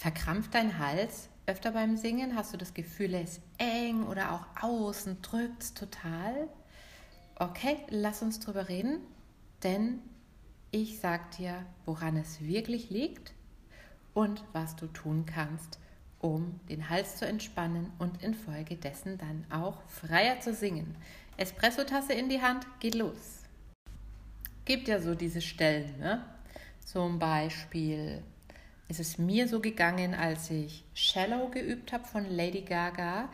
Verkrampft dein Hals öfter beim Singen? Hast du das Gefühl, er ist eng oder auch außen drückt es total? Okay, lass uns drüber reden, denn ich sag dir, woran es wirklich liegt und was du tun kannst, um den Hals zu entspannen und infolgedessen dann auch freier zu singen. Espressotasse in die Hand, geht los. Gibt ja so diese Stellen, ne? Zum Beispiel ist es mir so gegangen, als ich Shallow geübt habe von Lady Gaga,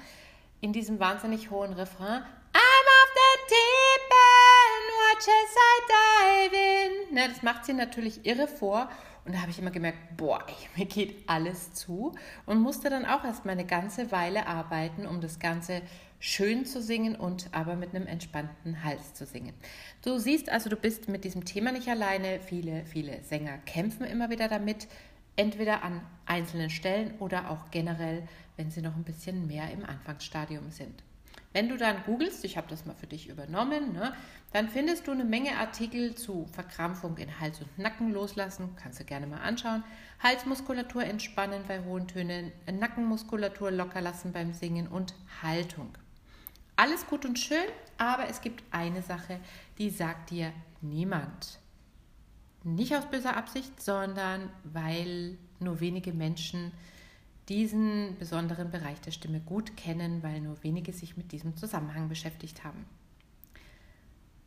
in diesem wahnsinnig hohen Refrain. I'm off the deep end, watch as I dive in. Ne, das macht sie natürlich irre vor und da habe ich immer gemerkt, boah, ey, mir geht alles zu und musste dann auch erst mal eine ganze Weile arbeiten, um das Ganze schön zu singen und aber mit einem entspannten Hals zu singen. Du siehst also, du bist mit diesem Thema nicht alleine. Viele, viele Sänger kämpfen immer wieder damit, entweder an einzelnen Stellen oder auch generell, wenn sie noch ein bisschen mehr im Anfangsstadium sind. Wenn du dann googelst, ich habe das mal für dich übernommen, ne, dann findest du eine Menge Artikel zu Verkrampfung in Hals und Nacken loslassen. Kannst du gerne mal anschauen. Halsmuskulatur entspannen bei hohen Tönen, Nackenmuskulatur locker lassen beim Singen und Haltung. Alles gut und schön, aber es gibt eine Sache, die sagt dir niemand. Nicht aus böser Absicht, sondern weil nur wenige Menschen diesen besonderen Bereich der Stimme gut kennen, weil nur wenige sich mit diesem Zusammenhang beschäftigt haben.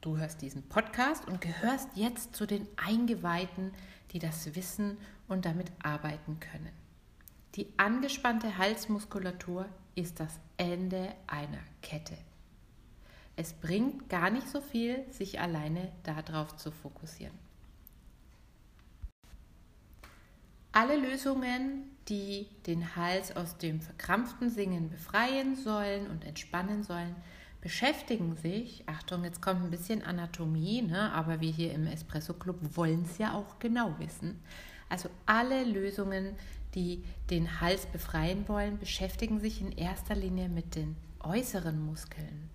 Du hörst diesen Podcast und gehörst jetzt zu den Eingeweihten, die das wissen und damit arbeiten können. Die angespannte Halsmuskulatur ist das Ende einer Kette. Es bringt gar nicht so viel, sich alleine darauf zu fokussieren. Alle Lösungen, die den Hals aus dem verkrampften Singen befreien sollen und entspannen sollen, beschäftigen sich, Achtung, jetzt kommt ein bisschen Anatomie, ne, aber wir hier im Espresso Club wollen es ja auch genau wissen. Also alle Lösungen, die den Hals befreien wollen, beschäftigen sich in erster Linie mit den äußeren Muskeln.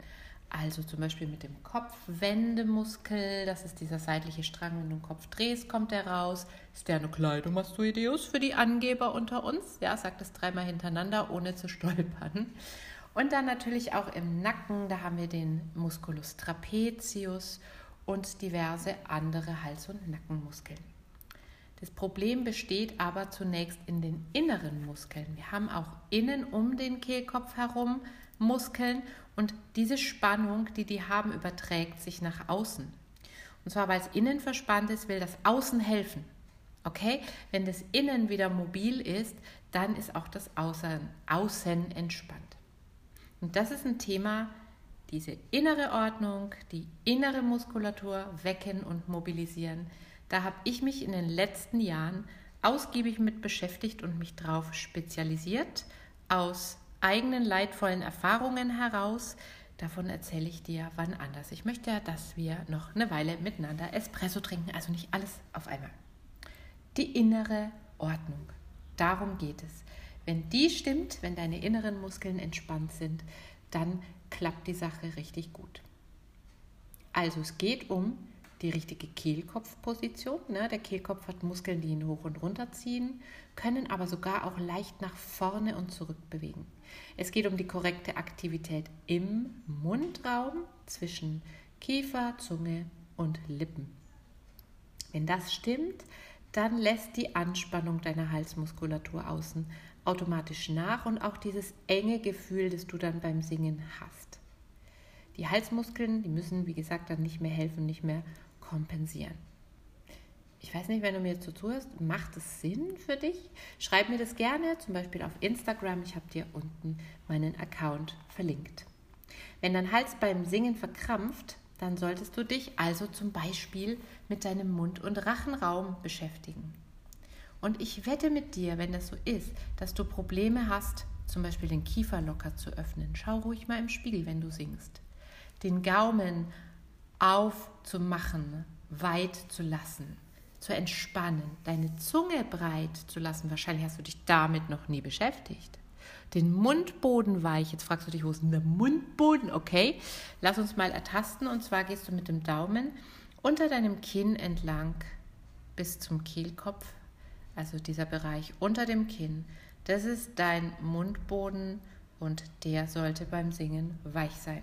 Also zum Beispiel mit dem Kopfwendemuskel, das ist dieser seitliche Strang, wenn du den Kopf drehst, kommt der raus. Sternokleidomastoideus für die Angeber unter uns. Ja, sagt es dreimal hintereinander, ohne zu stolpern. Und dann natürlich auch im Nacken, da haben wir den Musculus trapezius und diverse andere Hals- und Nackenmuskeln. Das Problem besteht aber zunächst in den inneren Muskeln. Wir haben auch innen um den Kehlkopf herum Muskeln und diese Spannung, die die haben, überträgt sich nach außen. Und zwar, weil es innen verspannt ist, will das Außen helfen. Okay? Wenn das Innen wieder mobil ist, dann ist auch das Außen, Außen entspannt. Und das ist ein Thema, diese innere Ordnung, die innere Muskulatur wecken und mobilisieren. Da habe ich mich in den letzten Jahren ausgiebig mit beschäftigt und mich darauf spezialisiert, aus eigenen leidvollen Erfahrungen heraus. Davon erzähle ich dir wann anders. Ich möchte ja, dass wir noch eine Weile miteinander Espresso trinken, also nicht alles auf einmal. Die innere Ordnung. Darum geht es. Wenn die stimmt, wenn deine inneren Muskeln entspannt sind, dann klappt die Sache richtig gut. Also es geht um die richtige Kehlkopfposition. Ne? Der Kehlkopf hat Muskeln, die ihn hoch und runter ziehen, können aber sogar auch leicht nach vorne und zurück bewegen. Es geht um die korrekte Aktivität im Mundraum zwischen Kiefer, Zunge und Lippen. Wenn das stimmt, dann lässt die Anspannung deiner Halsmuskulatur außen automatisch nach und auch dieses enge Gefühl, das du dann beim Singen hast. Die Halsmuskeln, die müssen, wie gesagt, dann nicht mehr helfen, nicht mehr kompensieren. Ich weiß nicht, wenn du mir jetzt so zuhörst, macht es Sinn für dich? Schreib mir das gerne, zum Beispiel auf Instagram. Ich habe dir unten meinen Account verlinkt. Wenn dein Hals beim Singen verkrampft, dann solltest du dich also zum Beispiel mit deinem Mund- und Rachenraum beschäftigen. Und ich wette mit dir, wenn das so ist, dass du Probleme hast, zum Beispiel den Kiefer locker zu öffnen. Schau ruhig mal im Spiegel, wenn du singst. Den Gaumen aufzumachen, weit zu lassen, zu entspannen, deine Zunge breit zu lassen. Wahrscheinlich hast du dich damit noch nie beschäftigt. Den Mundboden weich. Jetzt fragst du dich, wo ist denn der Mundboden? Okay, lass uns mal ertasten. Und zwar gehst du mit dem Daumen unter deinem Kinn entlang bis zum Kehlkopf also dieser Bereich unter dem Kinn, das ist dein Mundboden und der sollte beim Singen weich sein.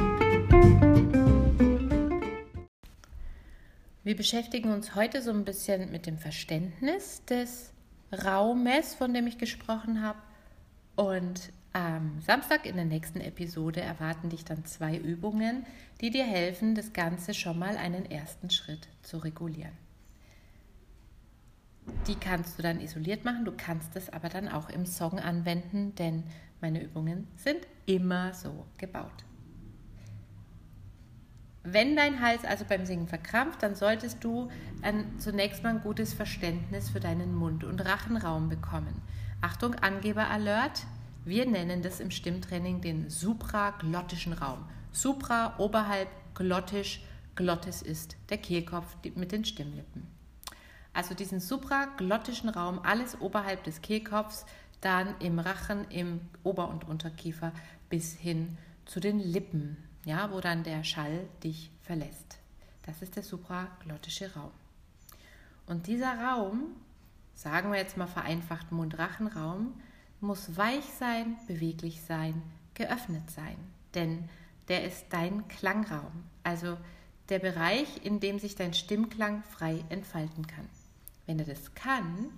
Wir beschäftigen uns heute so ein bisschen mit dem Verständnis des Raumes, von dem ich gesprochen habe. Und am Samstag in der nächsten Episode erwarten dich dann zwei Übungen, die dir helfen, das Ganze schon mal einen ersten Schritt zu regulieren. Die kannst du dann isoliert machen, du kannst es aber dann auch im Song anwenden, denn meine Übungen sind immer so gebaut. Wenn dein Hals also beim Singen verkrampft, dann solltest du ein, zunächst mal ein gutes Verständnis für deinen Mund- und Rachenraum bekommen. Achtung, Angeber-Alert. Wir nennen das im Stimmtraining den supraglottischen Raum. Supra, oberhalb, glottisch. Glottis ist der Kehlkopf mit den Stimmlippen. Also diesen supraglottischen Raum, alles oberhalb des Kehlkopfs, dann im Rachen, im Ober- und Unterkiefer bis hin zu den Lippen ja, wo dann der Schall dich verlässt. Das ist der supraglottische Raum. Und dieser Raum, sagen wir jetzt mal vereinfacht Mund-Rachenraum, muss weich sein, beweglich sein, geöffnet sein. Denn der ist dein Klangraum, also der Bereich, in dem sich dein Stimmklang frei entfalten kann. Wenn er das kann,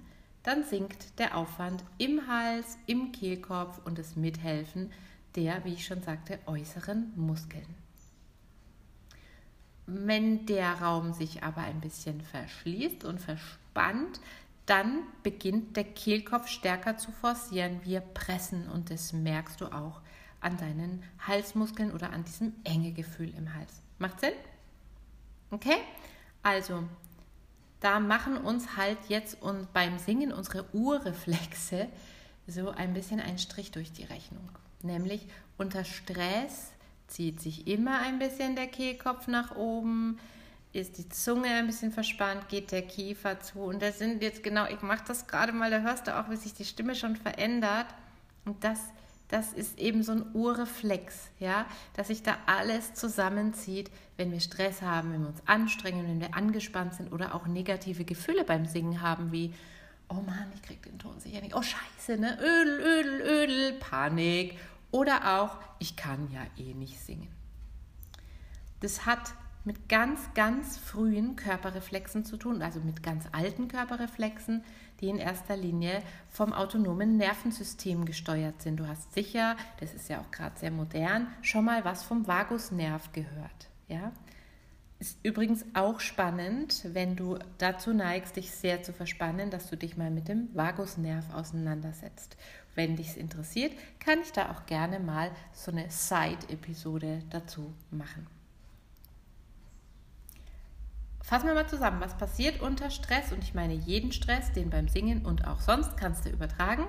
dann sinkt der Aufwand im Hals, im Kehlkopf und das Mithelfen der, wie ich schon sagte, äußeren Muskeln. Wenn der Raum sich aber ein bisschen verschließt und verspannt, dann beginnt der Kehlkopf stärker zu forcieren. Wir pressen und das merkst du auch an deinen Halsmuskeln oder an diesem enge Gefühl im Hals. Macht Sinn? Okay? Also, da machen uns halt jetzt und beim Singen unsere Urreflexe so ein bisschen einen Strich durch die Rechnung. Nämlich unter Stress zieht sich immer ein bisschen der Kehlkopf nach oben, ist die Zunge ein bisschen verspannt, geht der Kiefer zu. Und das sind jetzt genau, ich mache das gerade mal, da hörst du auch, wie sich die Stimme schon verändert. Und das, das ist eben so ein Urreflex, ja, dass sich da alles zusammenzieht, wenn wir Stress haben, wenn wir uns anstrengen, wenn wir angespannt sind oder auch negative Gefühle beim Singen haben, wie oh Mann, ich krieg den Ton sicher nicht. Oh Scheiße, ne? Ödel, Ödel, Ödel, Panik oder auch, ich kann ja eh nicht singen. Das hat mit ganz, ganz frühen Körperreflexen zu tun, also mit ganz alten Körperreflexen, die in erster Linie vom autonomen Nervensystem gesteuert sind. Du hast sicher, das ist ja auch gerade sehr modern, schon mal was vom Vagusnerv gehört. Ja? Ist übrigens auch spannend, wenn du dazu neigst, dich sehr zu verspannen, dass du dich mal mit dem Vagusnerv auseinandersetzt wenn dich es interessiert, kann ich da auch gerne mal so eine Side-Episode dazu machen. Fassen wir mal zusammen, was passiert unter Stress und ich meine jeden Stress, den beim Singen und auch sonst kannst du übertragen.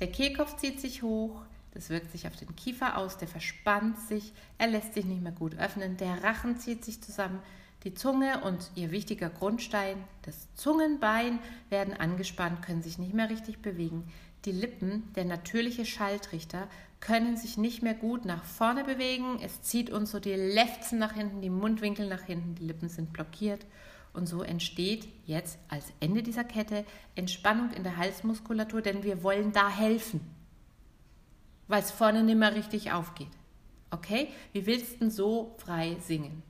Der Kehlkopf zieht sich hoch, das wirkt sich auf den Kiefer aus, der verspannt sich, er lässt sich nicht mehr gut öffnen, der Rachen zieht sich zusammen, die Zunge und ihr wichtiger Grundstein, das Zungenbein, werden angespannt, können sich nicht mehr richtig bewegen. Die Lippen, der natürliche Schalltrichter, können sich nicht mehr gut nach vorne bewegen. Es zieht uns so die Lefzen nach hinten, die Mundwinkel nach hinten, die Lippen sind blockiert. Und so entsteht jetzt als Ende dieser Kette Entspannung in der Halsmuskulatur, denn wir wollen da helfen, weil es vorne nicht mehr richtig aufgeht. Okay? Wie willst du denn so frei singen?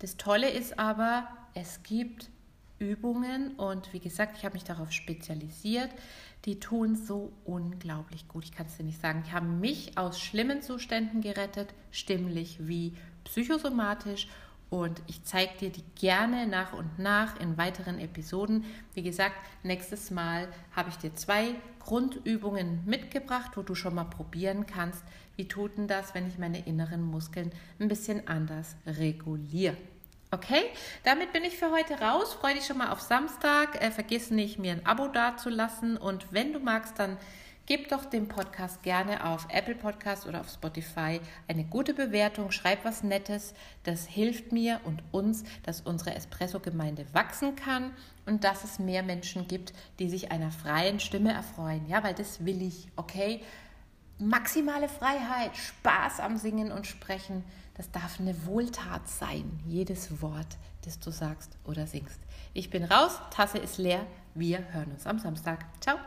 Das Tolle ist aber, es gibt Übungen und wie gesagt, ich habe mich darauf spezialisiert, die tun so unglaublich gut. Ich kann es dir nicht sagen. Die haben mich aus schlimmen Zuständen gerettet, stimmlich wie psychosomatisch. Und ich zeige dir die gerne nach und nach in weiteren Episoden. Wie gesagt, nächstes Mal habe ich dir zwei Grundübungen mitgebracht, wo du schon mal probieren kannst, wie tut denn das, wenn ich meine inneren Muskeln ein bisschen anders reguliere. Okay, damit bin ich für heute raus. Freue dich schon mal auf Samstag. Äh, vergiss nicht, mir ein Abo dazulassen. Und wenn du magst, dann Gib doch dem Podcast gerne auf Apple Podcast oder auf Spotify eine gute Bewertung, schreib was Nettes. Das hilft mir und uns, dass unsere Espresso-Gemeinde wachsen kann und dass es mehr Menschen gibt, die sich einer freien Stimme erfreuen. Ja, weil das will ich, okay? Maximale Freiheit, Spaß am Singen und Sprechen, das darf eine Wohltat sein, jedes Wort, das du sagst oder singst. Ich bin raus, Tasse ist leer, wir hören uns am Samstag. Ciao!